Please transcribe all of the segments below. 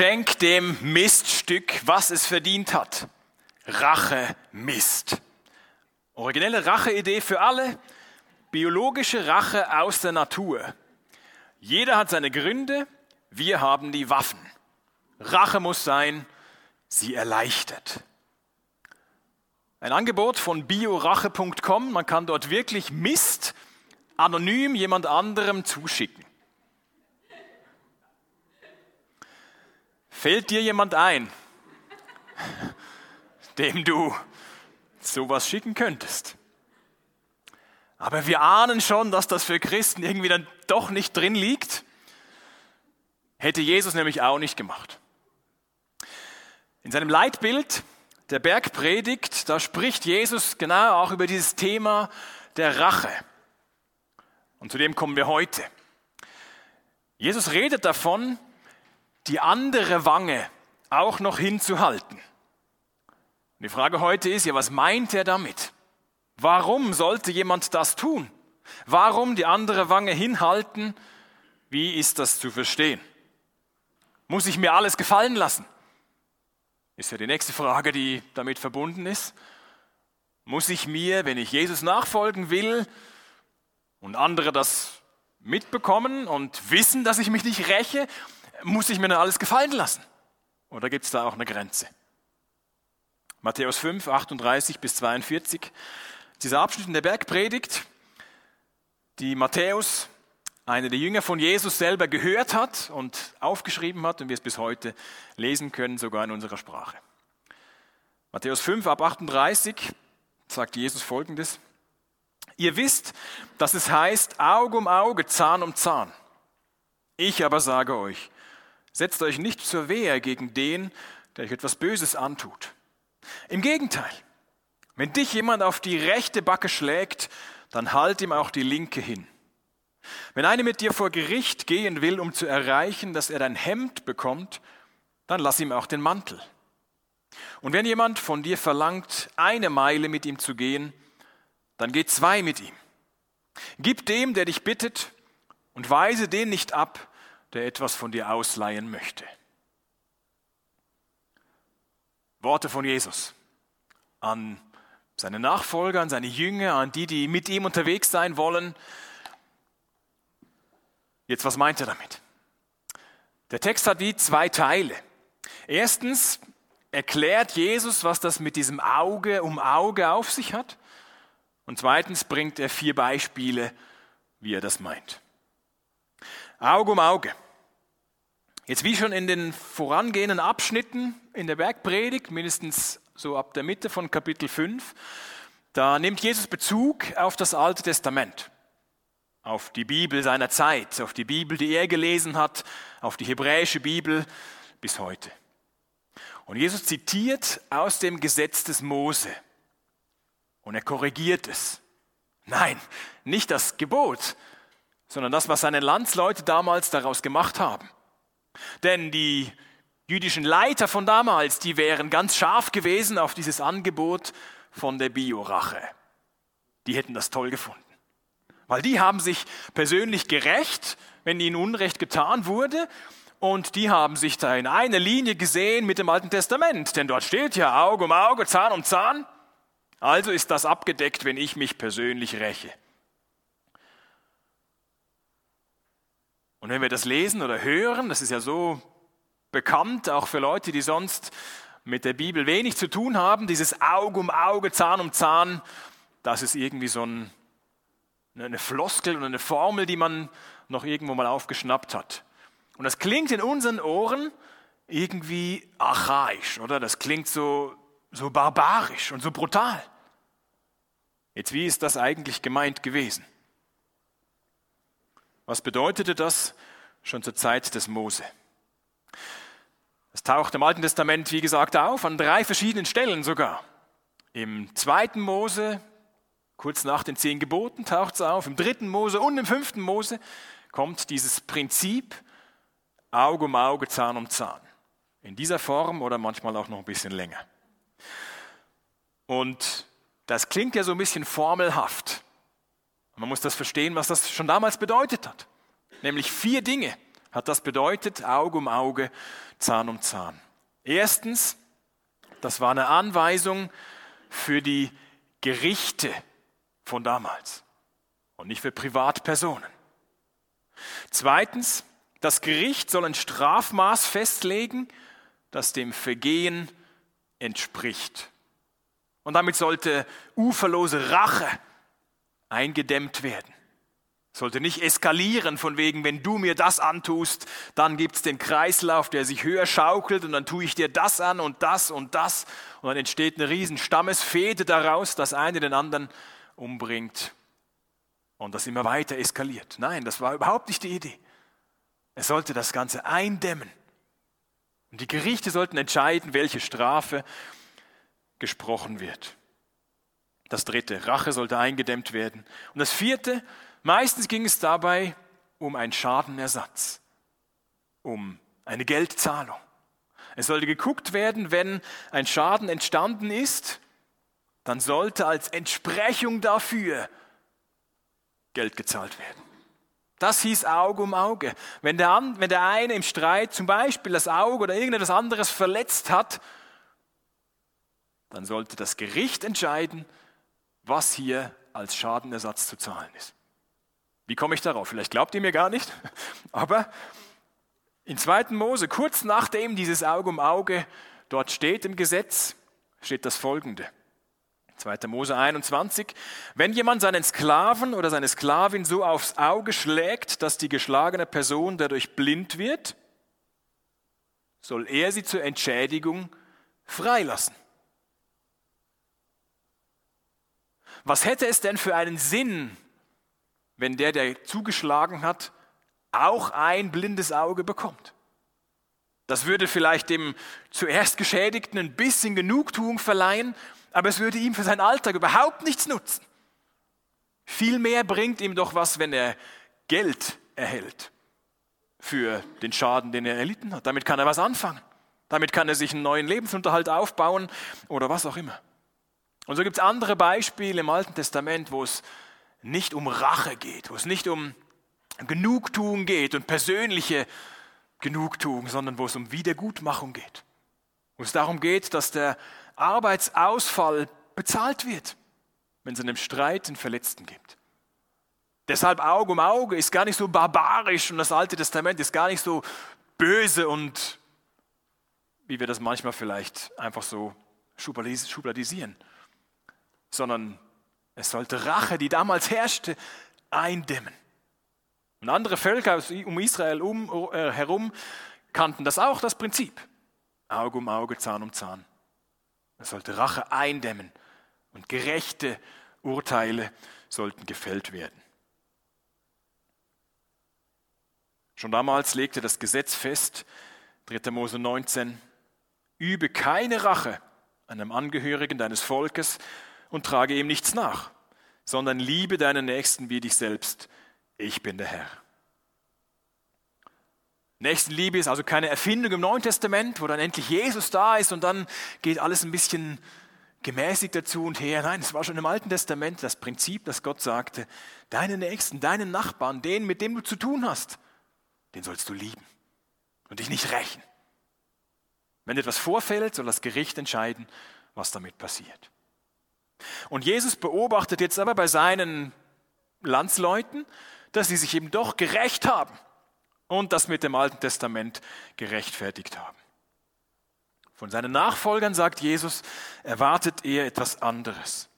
Schenk dem Miststück, was es verdient hat. Rache Mist. Originelle Racheidee für alle. Biologische Rache aus der Natur. Jeder hat seine Gründe, wir haben die Waffen. Rache muss sein, sie erleichtert. Ein Angebot von biorache.com, man kann dort wirklich Mist anonym jemand anderem zuschicken. Fällt dir jemand ein, dem du sowas schicken könntest? Aber wir ahnen schon, dass das für Christen irgendwie dann doch nicht drin liegt. Hätte Jesus nämlich auch nicht gemacht. In seinem Leitbild der Bergpredigt, da spricht Jesus genau auch über dieses Thema der Rache. Und zu dem kommen wir heute. Jesus redet davon, die andere Wange auch noch hinzuhalten. Die Frage heute ist ja, was meint er damit? Warum sollte jemand das tun? Warum die andere Wange hinhalten? Wie ist das zu verstehen? Muss ich mir alles gefallen lassen? Ist ja die nächste Frage, die damit verbunden ist. Muss ich mir, wenn ich Jesus nachfolgen will und andere das mitbekommen und wissen, dass ich mich nicht räche, muss ich mir dann alles gefallen lassen? Oder gibt es da auch eine Grenze? Matthäus 5, 38 bis 42. Dieser Abschnitt in der Bergpredigt, die Matthäus, einer der Jünger von Jesus selber gehört hat und aufgeschrieben hat und wir es bis heute lesen können, sogar in unserer Sprache. Matthäus 5 ab 38 sagt Jesus folgendes. Ihr wisst, dass es heißt Auge um Auge, Zahn um Zahn. Ich aber sage euch, Setzt euch nicht zur Wehr gegen den, der euch etwas Böses antut. Im Gegenteil, wenn dich jemand auf die rechte Backe schlägt, dann halt ihm auch die linke hin. Wenn einer mit dir vor Gericht gehen will, um zu erreichen, dass er dein Hemd bekommt, dann lass ihm auch den Mantel. Und wenn jemand von dir verlangt, eine Meile mit ihm zu gehen, dann geh zwei mit ihm. Gib dem, der dich bittet, und weise den nicht ab, der etwas von dir ausleihen möchte. Worte von Jesus an seine Nachfolger, an seine Jünger, an die, die mit ihm unterwegs sein wollen. Jetzt, was meint er damit? Der Text hat wie zwei Teile. Erstens erklärt Jesus, was das mit diesem Auge um Auge auf sich hat. Und zweitens bringt er vier Beispiele, wie er das meint. Auge um Auge. Jetzt wie schon in den vorangehenden Abschnitten in der Bergpredigt, mindestens so ab der Mitte von Kapitel 5, da nimmt Jesus Bezug auf das Alte Testament, auf die Bibel seiner Zeit, auf die Bibel, die er gelesen hat, auf die hebräische Bibel bis heute. Und Jesus zitiert aus dem Gesetz des Mose und er korrigiert es. Nein, nicht das Gebot, sondern das, was seine Landsleute damals daraus gemacht haben. Denn die jüdischen Leiter von damals, die wären ganz scharf gewesen auf dieses Angebot von der Biorache. Die hätten das toll gefunden. Weil die haben sich persönlich gerecht, wenn ihnen Unrecht getan wurde. Und die haben sich da in eine Linie gesehen mit dem Alten Testament. Denn dort steht ja Auge um Auge, Zahn um Zahn. Also ist das abgedeckt, wenn ich mich persönlich räche. Und wenn wir das lesen oder hören, das ist ja so bekannt, auch für Leute, die sonst mit der Bibel wenig zu tun haben, dieses Auge um Auge, Zahn um Zahn, das ist irgendwie so ein, eine Floskel und eine Formel, die man noch irgendwo mal aufgeschnappt hat. Und das klingt in unseren Ohren irgendwie archaisch, oder? Das klingt so, so barbarisch und so brutal. Jetzt, wie ist das eigentlich gemeint gewesen? Was bedeutete das schon zur Zeit des Mose? Es taucht im Alten Testament, wie gesagt, auf, an drei verschiedenen Stellen sogar. Im zweiten Mose, kurz nach den zehn Geboten, taucht es auf. Im dritten Mose und im fünften Mose kommt dieses Prinzip Auge um Auge, Zahn um Zahn. In dieser Form oder manchmal auch noch ein bisschen länger. Und das klingt ja so ein bisschen formelhaft. Man muss das verstehen, was das schon damals bedeutet hat. Nämlich vier Dinge hat das bedeutet, Auge um Auge, Zahn um Zahn. Erstens, das war eine Anweisung für die Gerichte von damals und nicht für Privatpersonen. Zweitens, das Gericht soll ein Strafmaß festlegen, das dem Vergehen entspricht. Und damit sollte uferlose Rache eingedämmt werden. Sollte nicht eskalieren von wegen, wenn du mir das antust, dann gibt es den Kreislauf, der sich höher schaukelt und dann tue ich dir das an und das und das und dann entsteht eine riesen Stammesfehde daraus, das eine den anderen umbringt und das immer weiter eskaliert. Nein, das war überhaupt nicht die Idee. Er sollte das Ganze eindämmen. Und die Gerichte sollten entscheiden, welche Strafe gesprochen wird. Das dritte, Rache sollte eingedämmt werden. Und das vierte, Meistens ging es dabei um einen Schadenersatz, um eine Geldzahlung. Es sollte geguckt werden, wenn ein Schaden entstanden ist, dann sollte als Entsprechung dafür Geld gezahlt werden. Das hieß Auge um Auge. Wenn der, wenn der eine im Streit zum Beispiel das Auge oder irgendetwas anderes verletzt hat, dann sollte das Gericht entscheiden, was hier als Schadenersatz zu zahlen ist. Wie komme ich darauf? Vielleicht glaubt ihr mir gar nicht, aber in 2. Mose, kurz nachdem dieses Auge um Auge dort steht im Gesetz, steht das folgende. 2. Mose 21. Wenn jemand seinen Sklaven oder seine Sklavin so aufs Auge schlägt, dass die geschlagene Person dadurch blind wird, soll er sie zur Entschädigung freilassen. Was hätte es denn für einen Sinn, wenn der, der zugeschlagen hat, auch ein blindes Auge bekommt. Das würde vielleicht dem zuerst Geschädigten ein bisschen Genugtuung verleihen, aber es würde ihm für seinen Alltag überhaupt nichts nutzen. Vielmehr bringt ihm doch was, wenn er Geld erhält für den Schaden, den er erlitten hat. Damit kann er was anfangen. Damit kann er sich einen neuen Lebensunterhalt aufbauen oder was auch immer. Und so gibt es andere Beispiele im Alten Testament, wo es nicht um Rache geht, wo es nicht um Genugtuung geht und persönliche Genugtuung, sondern wo es um Wiedergutmachung geht. Wo es darum geht, dass der Arbeitsausfall bezahlt wird, wenn es in einem Streit einen Verletzten gibt. Deshalb Auge um Auge ist gar nicht so barbarisch und das Alte Testament ist gar nicht so böse und wie wir das manchmal vielleicht einfach so schubladisieren, sondern es sollte Rache, die damals herrschte, eindämmen. Und andere Völker um Israel um, äh, herum kannten das auch, das Prinzip. Auge um Auge, Zahn um Zahn. Es sollte Rache eindämmen und gerechte Urteile sollten gefällt werden. Schon damals legte das Gesetz fest, 3. Mose 19, übe keine Rache einem Angehörigen deines Volkes, und trage ihm nichts nach, sondern liebe deinen Nächsten wie dich selbst. Ich bin der Herr. Nächstenliebe ist also keine Erfindung im Neuen Testament, wo dann endlich Jesus da ist und dann geht alles ein bisschen gemäßigt dazu und her. Nein, es war schon im Alten Testament das Prinzip, dass Gott sagte, deinen Nächsten, deinen Nachbarn, den, mit dem du zu tun hast, den sollst du lieben und dich nicht rächen. Wenn etwas vorfällt, soll das Gericht entscheiden, was damit passiert. Und Jesus beobachtet jetzt aber bei seinen Landsleuten, dass sie sich eben doch gerecht haben und das mit dem Alten Testament gerechtfertigt haben. Von seinen Nachfolgern sagt Jesus, erwartet er etwas anderes.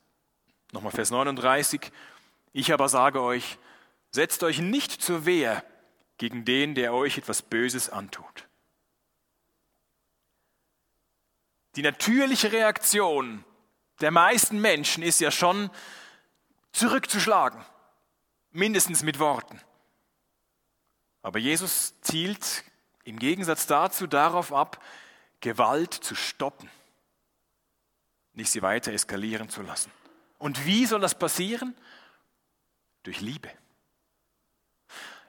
Nochmal Vers 39. Ich aber sage euch, setzt euch nicht zur Wehr gegen den, der euch etwas Böses antut. Die natürliche Reaktion der meisten Menschen ist ja schon zurückzuschlagen, mindestens mit Worten. Aber Jesus zielt im Gegensatz dazu darauf ab, Gewalt zu stoppen, nicht sie weiter eskalieren zu lassen. Und wie soll das passieren? Durch Liebe.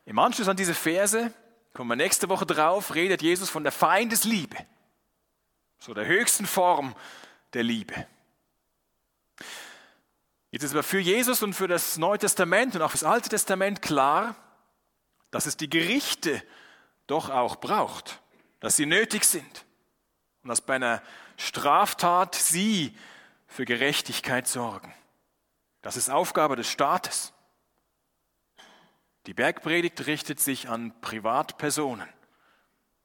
Im Anschluss an diese Verse, kommen wir nächste Woche drauf, redet Jesus von der Feindesliebe, so der höchsten Form der Liebe. Jetzt ist aber für Jesus und für das Neue Testament und auch für das Alte Testament klar, dass es die Gerichte doch auch braucht, dass sie nötig sind und dass bei einer Straftat sie für Gerechtigkeit sorgen. Das ist Aufgabe des Staates. Die Bergpredigt richtet sich an Privatpersonen,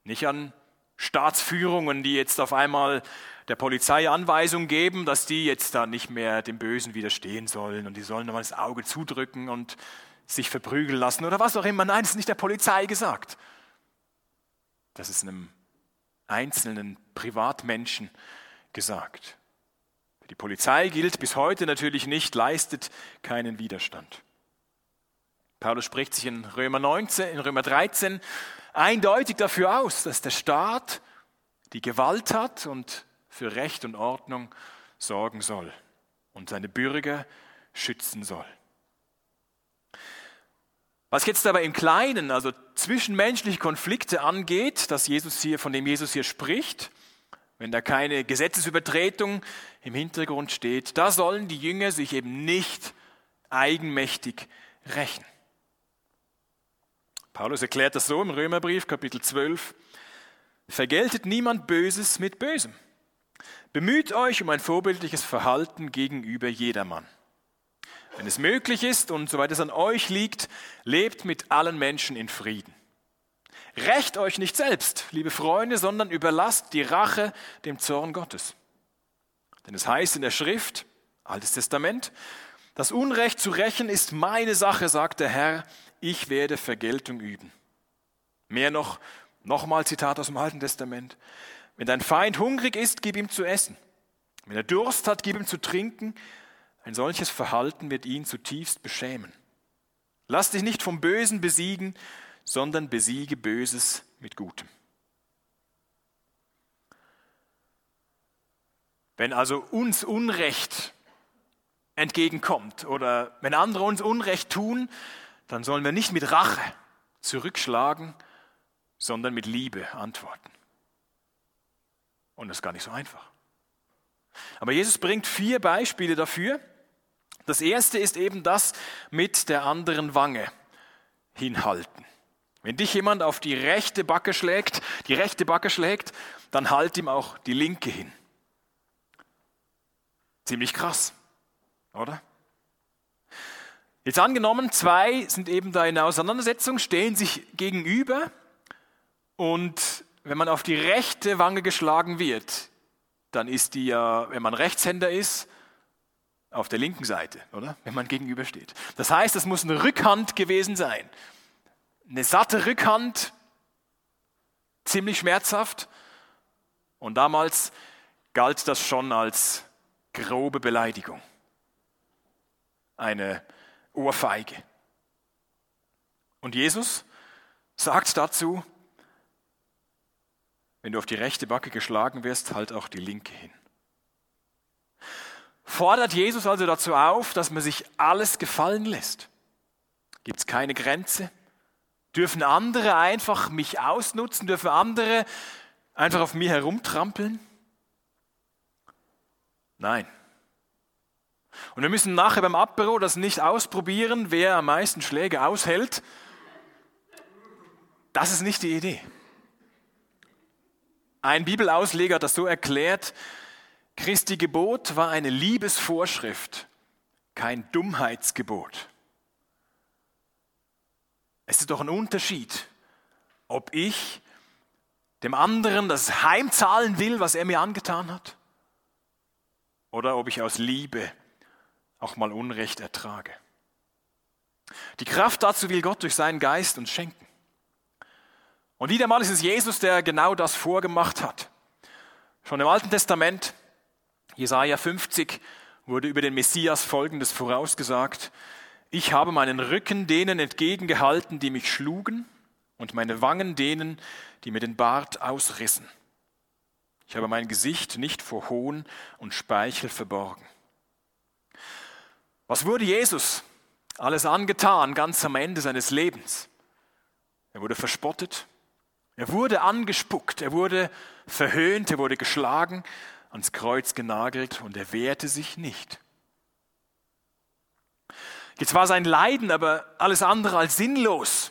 nicht an Staatsführungen, die jetzt auf einmal der Polizei Anweisung geben, dass die jetzt da nicht mehr dem Bösen widerstehen sollen und die sollen nochmal das Auge zudrücken und sich verprügeln lassen oder was auch immer. Nein, das ist nicht der Polizei gesagt. Das ist einem einzelnen Privatmenschen gesagt. Die Polizei gilt bis heute natürlich nicht, leistet keinen Widerstand. Paulus spricht sich in Römer 19, in Römer 13 eindeutig dafür aus, dass der Staat die Gewalt hat und für Recht und Ordnung sorgen soll und seine Bürger schützen soll. Was jetzt aber im Kleinen, also zwischenmenschliche Konflikte angeht, dass Jesus hier, von dem Jesus hier spricht, wenn da keine Gesetzesübertretung im Hintergrund steht, da sollen die Jünger sich eben nicht eigenmächtig rächen. Paulus erklärt das so im Römerbrief Kapitel 12. Vergeltet niemand Böses mit Bösem. Bemüht euch um ein vorbildliches Verhalten gegenüber jedermann. Wenn es möglich ist und soweit es an euch liegt, lebt mit allen Menschen in Frieden. Rächt euch nicht selbst, liebe Freunde, sondern überlasst die Rache dem Zorn Gottes. Denn es heißt in der Schrift, Altes Testament, das Unrecht zu rächen ist meine Sache, sagt der Herr, ich werde Vergeltung üben. Mehr noch, nochmal Zitat aus dem Alten Testament, wenn dein Feind hungrig ist, gib ihm zu essen. Wenn er Durst hat, gib ihm zu trinken. Ein solches Verhalten wird ihn zutiefst beschämen. Lass dich nicht vom Bösen besiegen, sondern besiege Böses mit Gutem. Wenn also uns Unrecht entgegenkommt oder wenn andere uns Unrecht tun, dann sollen wir nicht mit Rache zurückschlagen, sondern mit Liebe antworten. Und das ist gar nicht so einfach. Aber Jesus bringt vier Beispiele dafür. Das erste ist eben das mit der anderen Wange hinhalten. Wenn dich jemand auf die rechte Backe schlägt, die rechte Backe schlägt, dann halt ihm auch die linke hin. Ziemlich krass, oder? Jetzt angenommen, zwei sind eben da in Auseinandersetzung, stehen sich gegenüber und wenn man auf die rechte Wange geschlagen wird, dann ist die ja, wenn man Rechtshänder ist, auf der linken Seite, oder? Wenn man gegenübersteht. Das heißt, es muss eine Rückhand gewesen sein. Eine satte Rückhand, ziemlich schmerzhaft. Und damals galt das schon als grobe Beleidigung. Eine Ohrfeige. Und Jesus sagt dazu, wenn du auf die rechte Backe geschlagen wirst, halt auch die linke hin. Fordert Jesus also dazu auf, dass man sich alles gefallen lässt? Gibt es keine Grenze? Dürfen andere einfach mich ausnutzen? Dürfen andere einfach auf mir herumtrampeln? Nein. Und wir müssen nachher beim Apero das nicht ausprobieren, wer am meisten Schläge aushält. Das ist nicht die Idee. Ein Bibelausleger hat das so erklärt, Christi Gebot war eine Liebesvorschrift, kein Dummheitsgebot. Es ist doch ein Unterschied, ob ich dem anderen das heimzahlen will, was er mir angetan hat, oder ob ich aus Liebe auch mal Unrecht ertrage. Die Kraft dazu will Gott durch seinen Geist uns schenken. Und wieder mal ist es Jesus, der genau das vorgemacht hat. Schon im Alten Testament, Jesaja 50, wurde über den Messias Folgendes vorausgesagt. Ich habe meinen Rücken denen entgegengehalten, die mich schlugen, und meine Wangen denen, die mir den Bart ausrissen. Ich habe mein Gesicht nicht vor Hohn und Speichel verborgen. Was wurde Jesus alles angetan, ganz am Ende seines Lebens? Er wurde verspottet, er wurde angespuckt, er wurde verhöhnt, er wurde geschlagen, ans Kreuz genagelt und er wehrte sich nicht. Jetzt war sein Leiden aber alles andere als sinnlos.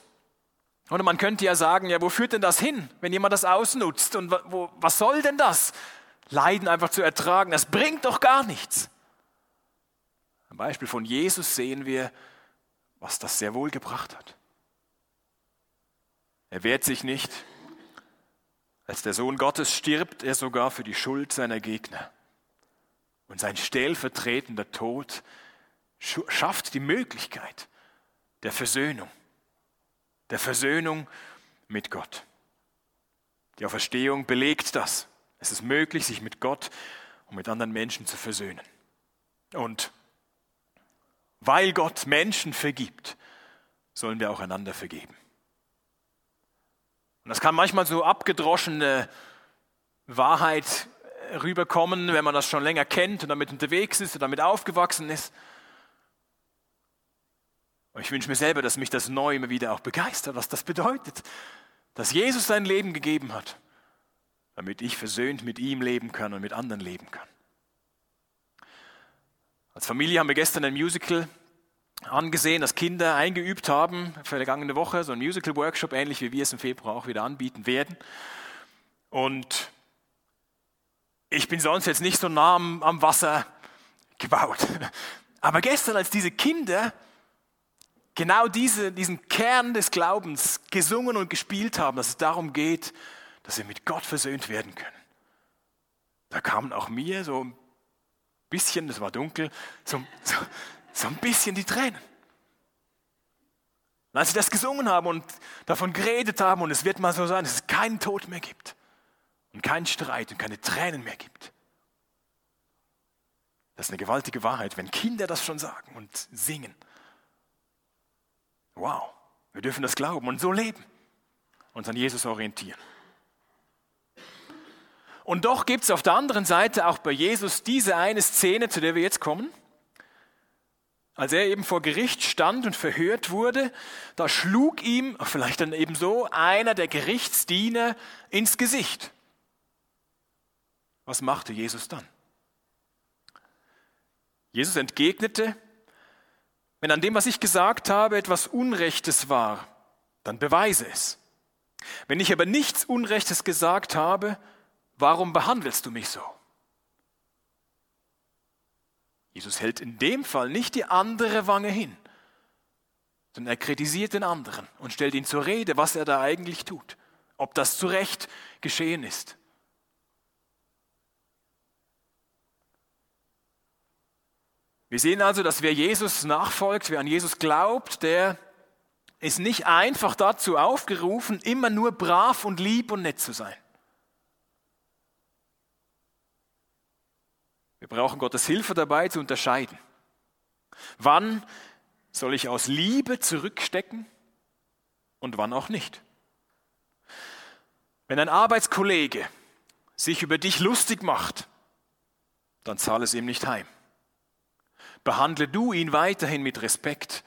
Oder man könnte ja sagen, ja, wo führt denn das hin, wenn jemand das ausnutzt? Und wo, was soll denn das? Leiden einfach zu ertragen, das bringt doch gar nichts. Am Beispiel von Jesus sehen wir, was das sehr wohl gebracht hat. Er wehrt sich nicht. Als der Sohn Gottes stirbt er sogar für die Schuld seiner Gegner. Und sein stellvertretender Tod schafft die Möglichkeit der Versöhnung, der Versöhnung mit Gott. Die Auferstehung belegt das. Es ist möglich, sich mit Gott und mit anderen Menschen zu versöhnen. Und weil Gott Menschen vergibt, sollen wir auch einander vergeben. Und das kann manchmal so abgedroschene Wahrheit rüberkommen, wenn man das schon länger kennt und damit unterwegs ist und damit aufgewachsen ist. Und ich wünsche mir selber, dass mich das neu immer wieder auch begeistert, was das bedeutet, dass Jesus sein Leben gegeben hat, damit ich versöhnt mit ihm leben kann und mit anderen leben kann. Als Familie haben wir gestern ein Musical angesehen, das Kinder eingeübt haben für die vergangene Woche, so ein Musical-Workshop, ähnlich wie wir es im Februar auch wieder anbieten werden. Und ich bin sonst jetzt nicht so nah am, am Wasser gebaut. Aber gestern, als diese Kinder genau diese, diesen Kern des Glaubens gesungen und gespielt haben, dass es darum geht, dass wir mit Gott versöhnt werden können, da kamen auch mir so ein bisschen, es war dunkel, so, so, so ein bisschen die Tränen. Und als sie das gesungen haben und davon geredet haben, und es wird mal so sein, dass es keinen Tod mehr gibt und keinen Streit und keine Tränen mehr gibt. Das ist eine gewaltige Wahrheit, wenn Kinder das schon sagen und singen. Wow, wir dürfen das glauben und so leben, uns an Jesus orientieren. Und doch gibt es auf der anderen Seite auch bei Jesus diese eine Szene, zu der wir jetzt kommen. Als er eben vor Gericht stand und verhört wurde, da schlug ihm, vielleicht dann eben so, einer der Gerichtsdiener ins Gesicht. Was machte Jesus dann? Jesus entgegnete, wenn an dem, was ich gesagt habe, etwas Unrechtes war, dann beweise es. Wenn ich aber nichts Unrechtes gesagt habe, warum behandelst du mich so? Jesus hält in dem Fall nicht die andere Wange hin, sondern er kritisiert den anderen und stellt ihn zur Rede, was er da eigentlich tut, ob das zu Recht geschehen ist. Wir sehen also, dass wer Jesus nachfolgt, wer an Jesus glaubt, der ist nicht einfach dazu aufgerufen, immer nur brav und lieb und nett zu sein. Wir brauchen Gottes Hilfe dabei zu unterscheiden. Wann soll ich aus Liebe zurückstecken und wann auch nicht? Wenn ein Arbeitskollege sich über dich lustig macht, dann zahle es ihm nicht heim. Behandle du ihn weiterhin mit Respekt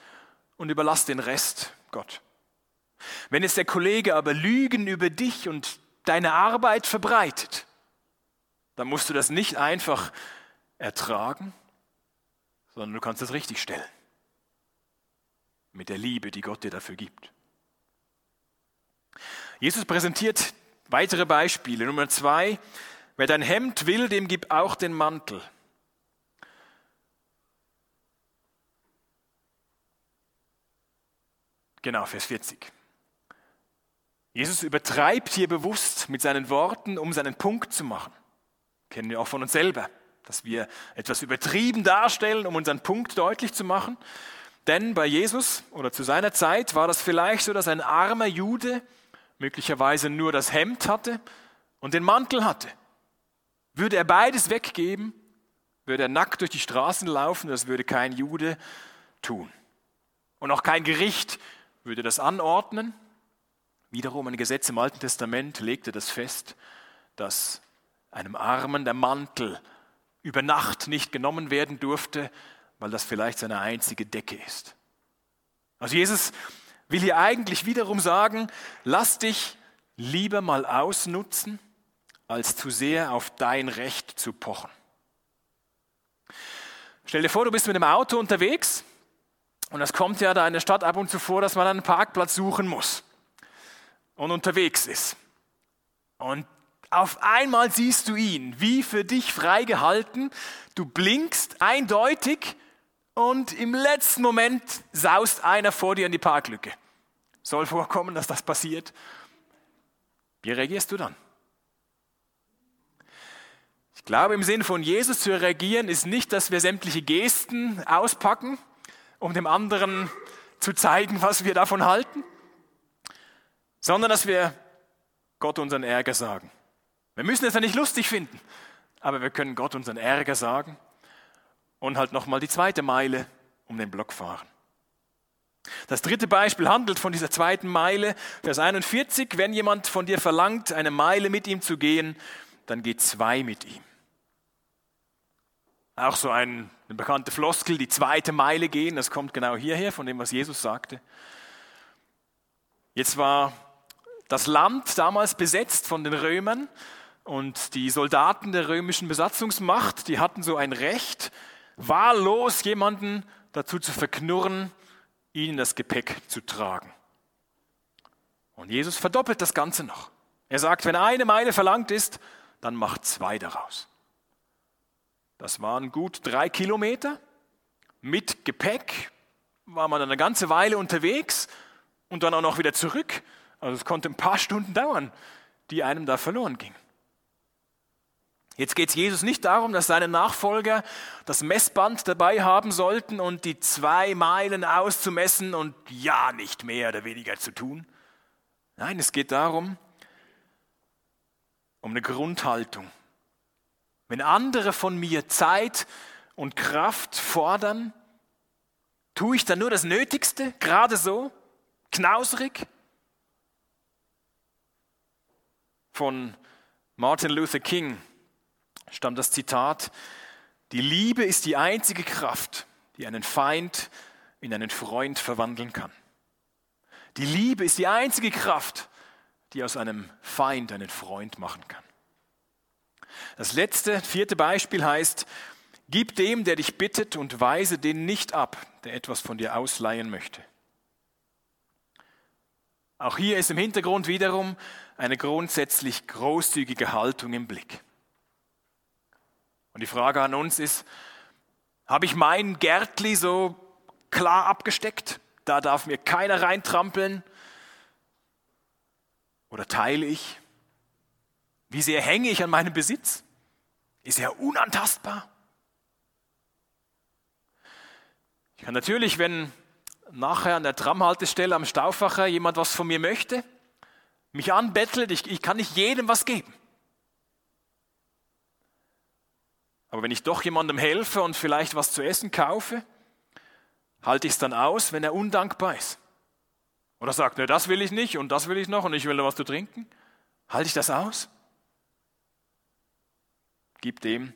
und überlass den Rest Gott. Wenn es der Kollege aber Lügen über dich und deine Arbeit verbreitet, dann musst du das nicht einfach ertragen, sondern du kannst es richtig stellen. Mit der Liebe, die Gott dir dafür gibt. Jesus präsentiert weitere Beispiele. Nummer zwei, wer dein Hemd will, dem gib auch den Mantel. Genau, Vers 40. Jesus übertreibt hier bewusst mit seinen Worten, um seinen Punkt zu machen. Kennen wir auch von uns selber dass wir etwas übertrieben darstellen, um unseren Punkt deutlich zu machen. Denn bei Jesus oder zu seiner Zeit war das vielleicht so, dass ein armer Jude möglicherweise nur das Hemd hatte und den Mantel hatte. Würde er beides weggeben, würde er nackt durch die Straßen laufen, das würde kein Jude tun. Und auch kein Gericht würde das anordnen. Wiederum ein Gesetz im Alten Testament legte das fest, dass einem Armen der Mantel über Nacht nicht genommen werden durfte, weil das vielleicht seine einzige Decke ist. Also Jesus will hier eigentlich wiederum sagen, lass dich lieber mal ausnutzen, als zu sehr auf dein Recht zu pochen. Stell dir vor, du bist mit dem Auto unterwegs und es kommt ja da in der Stadt ab und zu vor, dass man einen Parkplatz suchen muss. und unterwegs ist. Und auf einmal siehst du ihn, wie für dich freigehalten. Du blinkst eindeutig und im letzten Moment saust einer vor dir in die Parklücke. Soll vorkommen, dass das passiert. Wie reagierst du dann? Ich glaube, im Sinn von Jesus zu reagieren ist nicht, dass wir sämtliche Gesten auspacken, um dem anderen zu zeigen, was wir davon halten, sondern dass wir Gott unseren Ärger sagen. Wir müssen es ja nicht lustig finden, aber wir können Gott unseren Ärger sagen und halt nochmal die zweite Meile um den Block fahren. Das dritte Beispiel handelt von dieser zweiten Meile, Vers 41. Wenn jemand von dir verlangt, eine Meile mit ihm zu gehen, dann geh zwei mit ihm. Auch so ein, eine bekannte Floskel, die zweite Meile gehen, das kommt genau hierher, von dem, was Jesus sagte. Jetzt war das Land damals besetzt von den Römern und die Soldaten der römischen Besatzungsmacht, die hatten so ein Recht, wahllos jemanden dazu zu verknurren, ihnen das Gepäck zu tragen. Und Jesus verdoppelt das Ganze noch. Er sagt, wenn eine Meile verlangt ist, dann macht zwei daraus. Das waren gut drei Kilometer. Mit Gepäck war man eine ganze Weile unterwegs und dann auch noch wieder zurück. Also es konnte ein paar Stunden dauern, die einem da verloren gingen. Jetzt geht es Jesus nicht darum, dass seine Nachfolger das Messband dabei haben sollten und die zwei Meilen auszumessen und ja nicht mehr oder weniger zu tun. Nein, es geht darum, um eine Grundhaltung. Wenn andere von mir Zeit und Kraft fordern, tue ich dann nur das Nötigste, gerade so, knausrig? Von Martin Luther King stammt das Zitat, die Liebe ist die einzige Kraft, die einen Feind in einen Freund verwandeln kann. Die Liebe ist die einzige Kraft, die aus einem Feind einen Freund machen kann. Das letzte, vierte Beispiel heißt, gib dem, der dich bittet und weise den nicht ab, der etwas von dir ausleihen möchte. Auch hier ist im Hintergrund wiederum eine grundsätzlich großzügige Haltung im Blick. Und die Frage an uns ist, habe ich mein Gärtli so klar abgesteckt? Da darf mir keiner reintrampeln. Oder teile ich? Wie sehr hänge ich an meinem Besitz? Ist er unantastbar? Ich kann natürlich, wenn nachher an der Tramhaltestelle am Stauffacher jemand was von mir möchte, mich anbettelt, ich, ich kann nicht jedem was geben. Aber wenn ich doch jemandem helfe und vielleicht was zu essen kaufe, halte ich es dann aus, wenn er undankbar ist. Oder sagt, ne, das will ich nicht und das will ich noch und ich will noch was zu trinken. Halte ich das aus? Gib dem,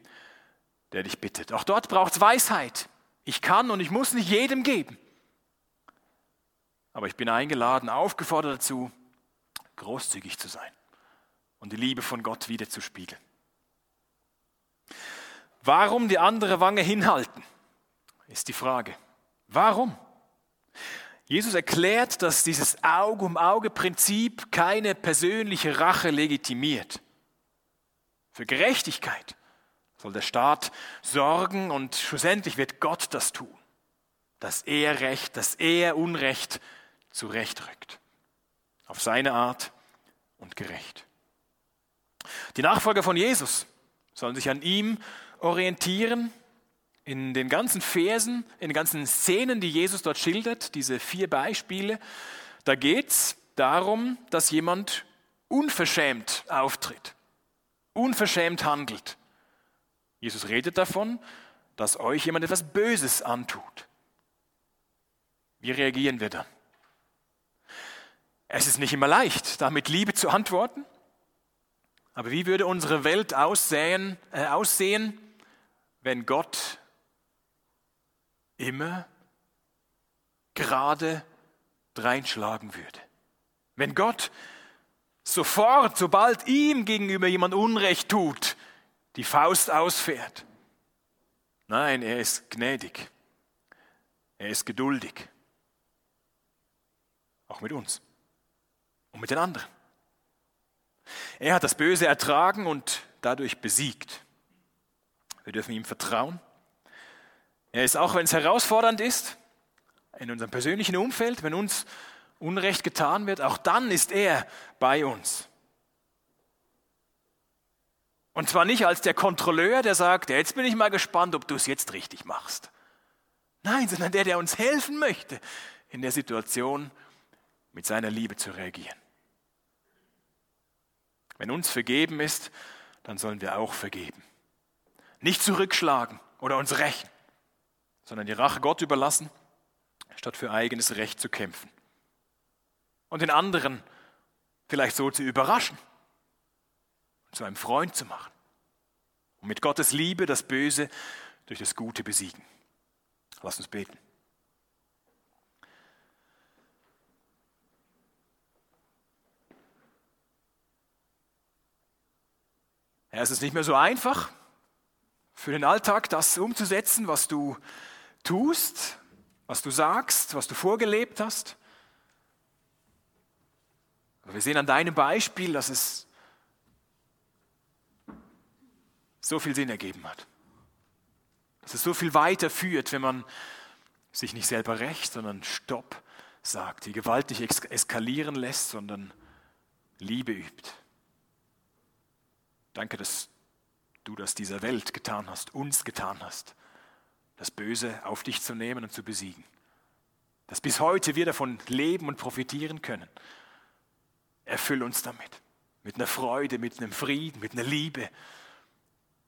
der dich bittet. Auch dort braucht es Weisheit. Ich kann und ich muss nicht jedem geben. Aber ich bin eingeladen, aufgefordert dazu, großzügig zu sein und die Liebe von Gott wiederzuspiegeln. Warum die andere Wange hinhalten, ist die Frage. Warum? Jesus erklärt, dass dieses Auge-um-Auge-Prinzip keine persönliche Rache legitimiert. Für Gerechtigkeit soll der Staat sorgen und schlussendlich wird Gott das tun, dass er Recht, dass er Unrecht zurechtrückt. Auf seine Art und gerecht. Die Nachfolger von Jesus sollen sich an ihm orientieren in den ganzen Versen, in den ganzen Szenen, die Jesus dort schildert, diese vier Beispiele. Da geht es darum, dass jemand unverschämt auftritt, unverschämt handelt. Jesus redet davon, dass euch jemand etwas Böses antut. Wie reagieren wir dann? Es ist nicht immer leicht, da mit Liebe zu antworten. Aber wie würde unsere Welt aussehen, äh, aussehen wenn Gott immer gerade dreinschlagen würde. Wenn Gott sofort, sobald ihm gegenüber jemand Unrecht tut, die Faust ausfährt. Nein, er ist gnädig. Er ist geduldig. Auch mit uns. und mit den anderen. Er hat das Böse ertragen und dadurch besiegt. Wir dürfen ihm vertrauen. Er ist auch, wenn es herausfordernd ist, in unserem persönlichen Umfeld, wenn uns Unrecht getan wird, auch dann ist er bei uns. Und zwar nicht als der Kontrolleur, der sagt, jetzt bin ich mal gespannt, ob du es jetzt richtig machst. Nein, sondern der, der uns helfen möchte, in der Situation mit seiner Liebe zu reagieren. Wenn uns vergeben ist, dann sollen wir auch vergeben. Nicht zurückschlagen oder uns rächen, sondern die Rache Gott überlassen, statt für eigenes Recht zu kämpfen. Und den anderen vielleicht so zu überraschen, zu einem Freund zu machen. Und mit Gottes Liebe das Böse durch das Gute besiegen. Lass uns beten. Ja, es ist nicht mehr so einfach für den Alltag, das umzusetzen, was du tust, was du sagst, was du vorgelebt hast. Wir sehen an deinem Beispiel, dass es so viel Sinn ergeben hat. Dass es so viel weiter führt, wenn man sich nicht selber recht, sondern Stopp sagt, die Gewalt nicht eskalieren lässt, sondern Liebe übt. Danke, dass du das dieser Welt getan hast, uns getan hast, das Böse auf dich zu nehmen und zu besiegen. Dass bis heute wir davon leben und profitieren können. Erfüll uns damit. Mit einer Freude, mit einem Frieden, mit einer Liebe,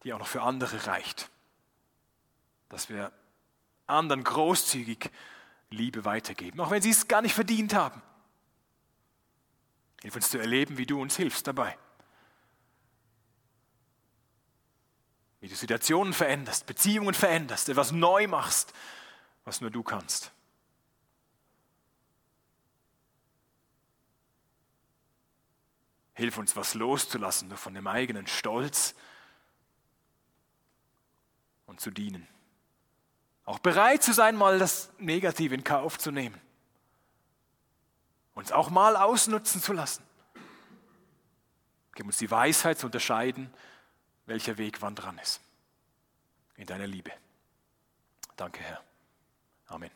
die auch noch für andere reicht. Dass wir anderen großzügig Liebe weitergeben, auch wenn sie es gar nicht verdient haben. Hilf uns zu erleben, wie du uns hilfst dabei. Wie du Situationen veränderst, Beziehungen veränderst, etwas neu machst, was nur du kannst. Hilf uns, was loszulassen, nur von dem eigenen Stolz und zu dienen. Auch bereit zu sein, mal das Negative in Kauf zu nehmen. Uns auch mal ausnutzen zu lassen. Gib uns die Weisheit zu unterscheiden, welcher Weg wann dran ist. In deiner Liebe. Danke, Herr. Amen.